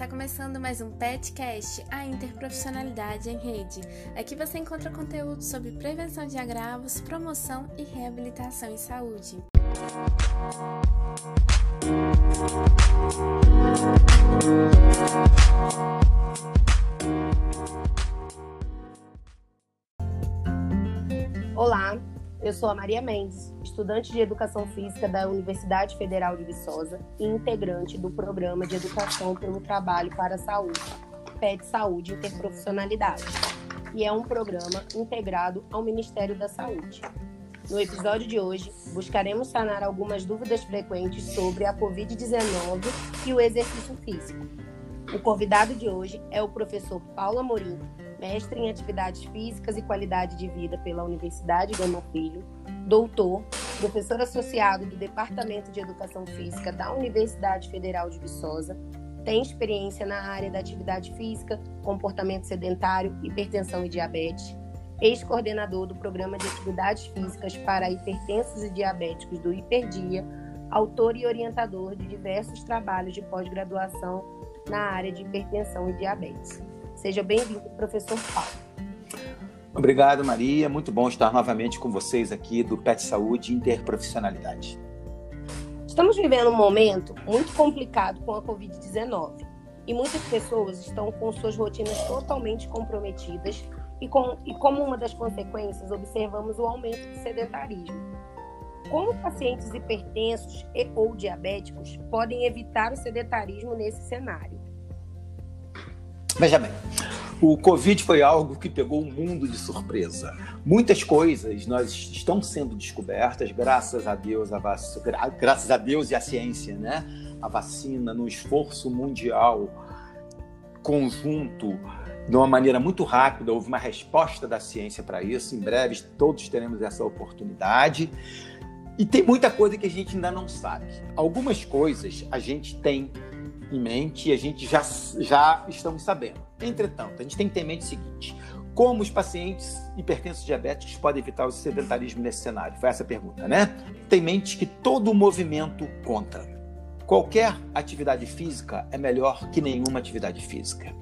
Está começando mais um PetCast, a interprofissionalidade em rede. Aqui você encontra conteúdo sobre prevenção de agravos, promoção e reabilitação em saúde. Olá, eu sou a Maria Mendes, estudante de Educação Física da Universidade Federal de Viçosa e integrante do Programa de Educação pelo Trabalho para a Saúde, PET Saúde Interprofissionalidade, que é um programa integrado ao Ministério da Saúde. No episódio de hoje, buscaremos sanar algumas dúvidas frequentes sobre a Covid-19 e o exercício físico. O convidado de hoje é o professor Paulo Amorim, mestre em atividades físicas e qualidade de vida pela Universidade Gama Filho, doutor, professor associado do Departamento de Educação Física da Universidade Federal de Viçosa, tem experiência na área da atividade física, comportamento sedentário, hipertensão e diabetes, ex-coordenador do Programa de Atividades Físicas para Hipertensos e Diabéticos do Hiperdia, autor e orientador de diversos trabalhos de pós-graduação na área de hipertensão e diabetes. Seja bem-vindo, professor Paulo. Obrigado, Maria. Muito bom estar novamente com vocês aqui do PET Saúde Interprofissionalidade. Estamos vivendo um momento muito complicado com a Covid-19 e muitas pessoas estão com suas rotinas totalmente comprometidas e, com, e como uma das consequências observamos o aumento do sedentarismo. Como pacientes hipertensos e ou diabéticos podem evitar o sedentarismo nesse cenário? Veja bem, o Covid foi algo que pegou o mundo de surpresa. Muitas coisas nós estão sendo descobertas, graças a Deus, a vac... graças a Deus e à ciência, né? A vacina, no esforço mundial conjunto, de uma maneira muito rápida, houve uma resposta da ciência para isso. Em breve todos teremos essa oportunidade. E tem muita coisa que a gente ainda não sabe. Algumas coisas a gente tem em mente e a gente já, já estamos sabendo. Entretanto, a gente tem que ter em mente o seguinte: como os pacientes hipertensos diabéticos podem evitar o sedentarismo nesse cenário? Foi essa a pergunta, né? Tem em mente que todo movimento conta. Qualquer atividade física é melhor que nenhuma atividade física.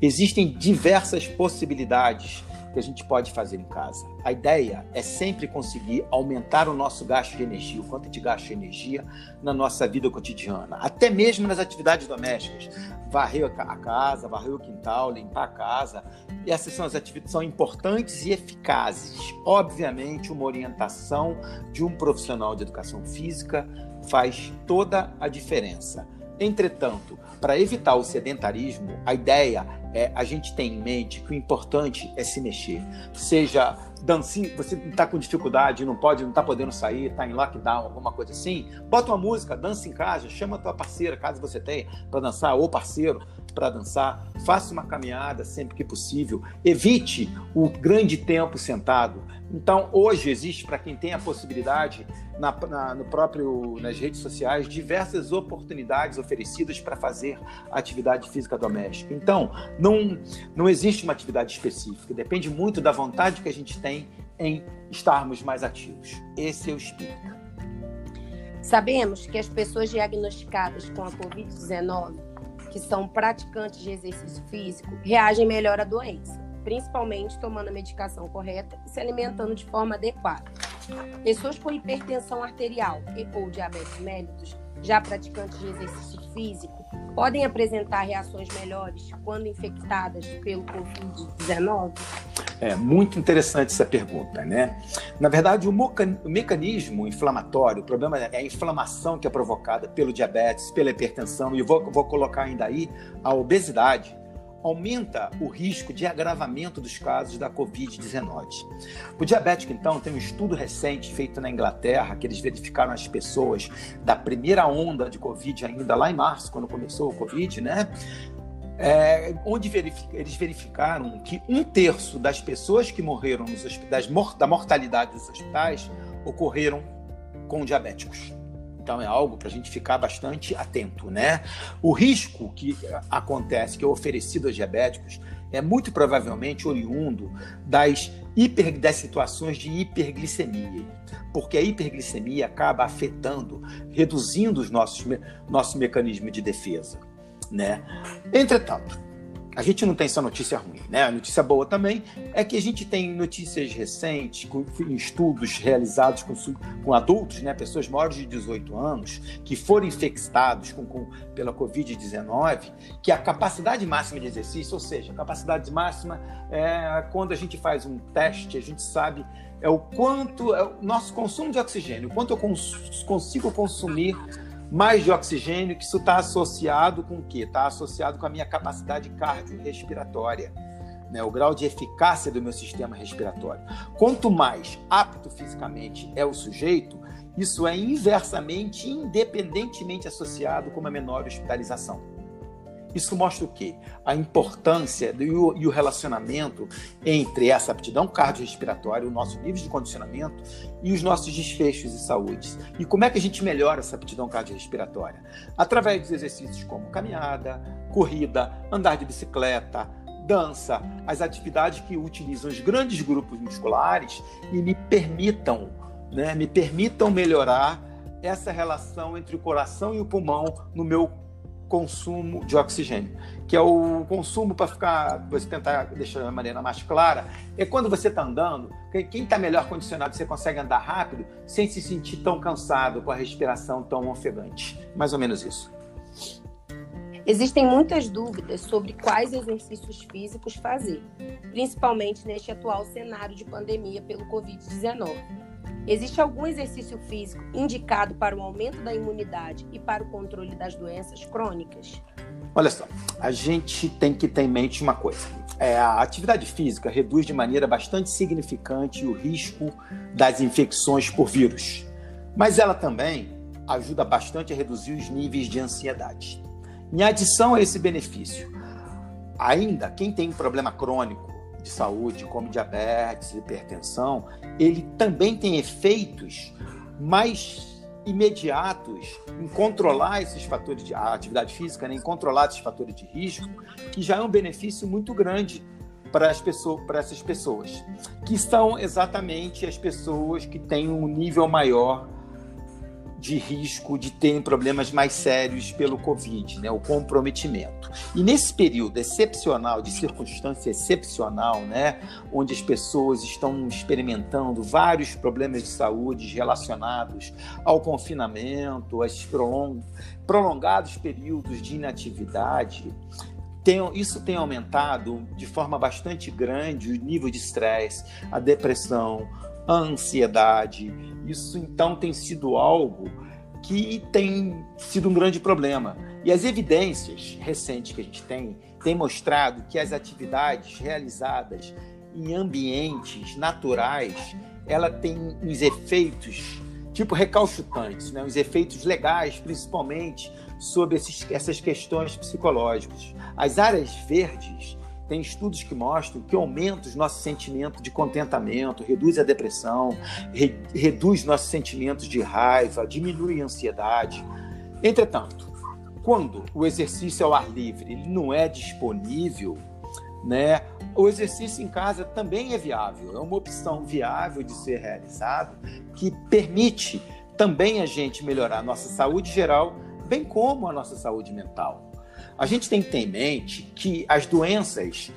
Existem diversas possibilidades que a gente pode fazer em casa. A ideia é sempre conseguir aumentar o nosso gasto de energia, o quanto a gente gasta de energia na nossa vida cotidiana, até mesmo nas atividades domésticas. Varrer a casa, varrer o quintal, limpar a casa. Essas são as atividades são importantes e eficazes. Obviamente, uma orientação de um profissional de educação física faz toda a diferença. Entretanto, para evitar o sedentarismo, a ideia é a gente ter em mente que o importante é se mexer. Seja dancinha, você está com dificuldade, não pode, não está podendo sair, está em lockdown, alguma coisa assim, bota uma música, dança em casa, chama a tua parceira, caso você tenha, para dançar, ou parceiro para dançar, faça uma caminhada sempre que possível, evite o grande tempo sentado. Então, hoje existe para quem tem a possibilidade na, na, no próprio nas redes sociais diversas oportunidades oferecidas para fazer atividade física doméstica. Então, não não existe uma atividade específica, depende muito da vontade que a gente tem em estarmos mais ativos. Esse é o espírito. Sabemos que as pessoas diagnosticadas com a COVID-19 que são praticantes de exercício físico reagem melhor à doença, principalmente tomando a medicação correta e se alimentando de forma adequada. Pessoas com hipertensão arterial e ou diabetes mellitus, já praticantes de exercício físico, podem apresentar reações melhores quando infectadas pelo Covid-19? É muito interessante essa pergunta, né? Na verdade, o, o, mecanismo inflamatório, o problema é a inflamação que é provocada pelo diabetes, pela hipertensão, e vou, vou colocar ainda aí a obesidade, aumenta o risco de agravamento dos casos da Covid-19. O diabético, então, tem um estudo recente feito na Inglaterra, que eles verificaram as pessoas da primeira onda de Covid, ainda lá em março, quando começou o Covid, né? É, onde verific, eles verificaram que um terço das pessoas que morreram nos hospitais, da mortalidade dos hospitais, ocorreram com diabéticos. Então é algo para a gente ficar bastante atento, né? O risco que acontece, que é oferecido aos diabéticos, é muito provavelmente oriundo das, hiper, das situações de hiperglicemia, porque a hiperglicemia acaba afetando, reduzindo os nossos nosso mecanismo de defesa. né? Entretanto, a gente não tem só notícia ruim, né? A notícia boa também é que a gente tem notícias recentes, com, estudos realizados com, com, adultos, né? Pessoas maiores de 18 anos, que foram infectados com, com pela Covid-19, que a capacidade máxima de exercício, ou seja, a capacidade máxima é quando a gente faz um teste, a gente sabe é o quanto, é o nosso consumo de oxigênio, o quanto eu cons consigo consumir mais de oxigênio, que isso está associado com o quê? Está associado com a minha capacidade cardiorrespiratória, né? o grau de eficácia do meu sistema respiratório. Quanto mais apto fisicamente é o sujeito, isso é inversamente, independentemente associado com uma menor hospitalização. Isso mostra o quê? A importância do, e o relacionamento entre essa aptidão cardiorrespiratória, o nosso nível de condicionamento e os nossos desfechos de saúde. E como é que a gente melhora essa aptidão cardiorrespiratória? Através dos exercícios como caminhada, corrida, andar de bicicleta, dança, as atividades que utilizam os grandes grupos musculares e me permitam, né, me permitam melhorar essa relação entre o coração e o pulmão no meu consumo de oxigênio, que é o consumo para ficar, você tentar deixar de maneira mais clara, é quando você está andando, quem está melhor condicionado, você consegue andar rápido sem se sentir tão cansado, com a respiração tão ofegante. Mais ou menos isso. Existem muitas dúvidas sobre quais exercícios físicos fazer, principalmente neste atual cenário de pandemia pelo Covid-19. Existe algum exercício físico indicado para o aumento da imunidade e para o controle das doenças crônicas? Olha só, a gente tem que ter em mente uma coisa. É, a atividade física reduz de maneira bastante significante o risco das infecções por vírus, mas ela também ajuda bastante a reduzir os níveis de ansiedade. Em adição a esse benefício, ainda quem tem um problema crônico de saúde, como diabetes, hipertensão, ele também tem efeitos mais imediatos em controlar esses fatores de a atividade física, né, em controlar esses fatores de risco, que já é um benefício muito grande para as pessoas, para essas pessoas, que são exatamente as pessoas que têm um nível maior de risco de terem problemas mais sérios pelo Covid, né, o comprometimento. E nesse período excepcional, de circunstância excepcional, né, onde as pessoas estão experimentando vários problemas de saúde relacionados ao confinamento, a esses prolongados períodos de inatividade, tem, isso tem aumentado de forma bastante grande o nível de estresse, a depressão, a ansiedade. Isso então tem sido algo que tem sido um grande problema. E as evidências recentes que a gente tem têm mostrado que as atividades realizadas em ambientes naturais, ela tem uns efeitos tipo recalchutrantes, né? os efeitos legais, principalmente sobre esses, essas questões psicológicas. As áreas verdes tem estudos que mostram que aumenta os nossos sentimentos de contentamento, reduz a depressão, re, reduz nossos sentimentos de raiva, diminui a ansiedade. Entretanto, quando o exercício ao ar livre não é disponível, né, o exercício em casa também é viável, é uma opção viável de ser realizado que permite também a gente melhorar a nossa saúde geral, bem como a nossa saúde mental. A gente tem que ter em mente que as doenças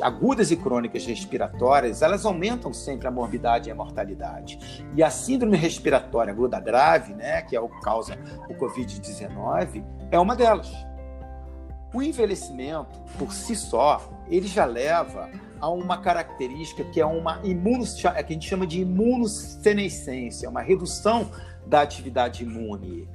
agudas e crônicas respiratórias, elas aumentam sempre a morbidade e a mortalidade. E a síndrome respiratória aguda grave, né, que é o que causa o COVID-19, é uma delas. O envelhecimento, por si só, ele já leva a uma característica que é uma imuno, que a gente chama de imunossenescência, uma redução da atividade imune.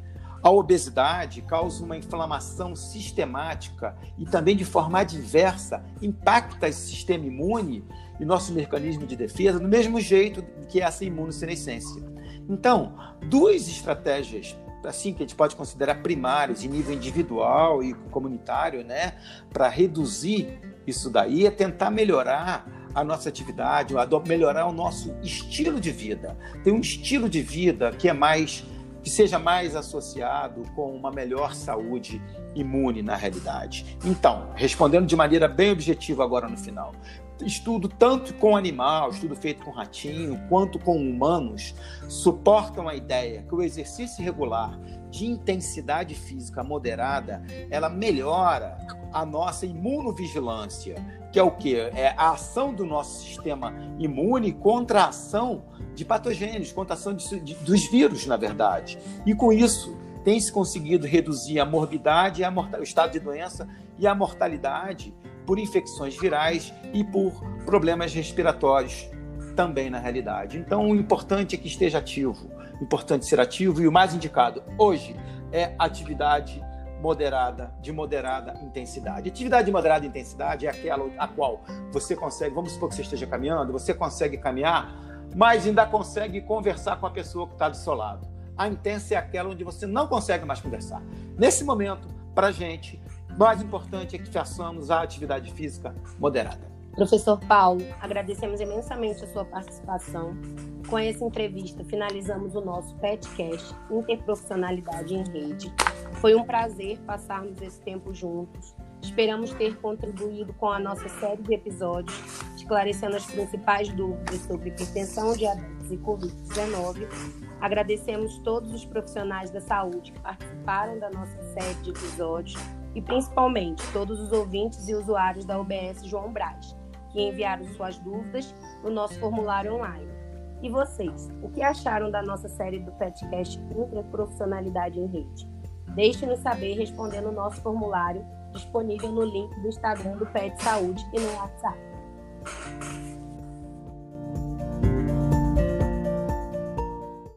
A obesidade causa uma inflamação sistemática e também de forma adversa impacta esse sistema imune e nosso mecanismo de defesa do mesmo jeito que essa imunossenescência. Então, duas estratégias assim que a gente pode considerar primárias em nível individual e comunitário, né, para reduzir isso daí é tentar melhorar a nossa atividade, melhorar o nosso estilo de vida. Tem um estilo de vida que é mais que seja mais associado com uma melhor saúde imune na realidade. Então, respondendo de maneira bem objetiva agora no final, estudo tanto com animal, estudo feito com ratinho, quanto com humanos, suportam a ideia que o exercício regular de intensidade física moderada, ela melhora a nossa imunovigilância, que é o que? É a ação do nosso sistema imune contra a ação de patogênios, contra a ação de, de, dos vírus, na verdade. E com isso, tem se conseguido reduzir a morbidade, a o estado de doença e a mortalidade por infecções virais e por problemas respiratórios também na realidade. Então, o importante é que esteja ativo, importante ser ativo e o mais indicado hoje é atividade moderada, de moderada intensidade. Atividade de moderada intensidade é aquela a qual você consegue, vamos supor que você esteja caminhando, você consegue caminhar, mas ainda consegue conversar com a pessoa que está do seu lado. A intensa é aquela onde você não consegue mais conversar. Nesse momento, para gente, mais importante é que façamos a atividade física moderada. Professor Paulo, agradecemos imensamente a sua participação. Com essa entrevista, finalizamos o nosso PETcast Interprofissionalidade em Rede. Foi um prazer passarmos esse tempo juntos. Esperamos ter contribuído com a nossa série de episódios, esclarecendo as principais dúvidas sobre hipertensão, diabetes e Covid-19. Agradecemos todos os profissionais da saúde que participaram da nossa série de episódios e principalmente todos os ouvintes e usuários da UBS João Braz, que enviaram suas dúvidas no nosso formulário online. E vocês, o que acharam da nossa série do podcast Interprofissionalidade em Rede? Deixe-nos saber respondendo o nosso formulário disponível no link do Instagram do Pet Saúde e no WhatsApp.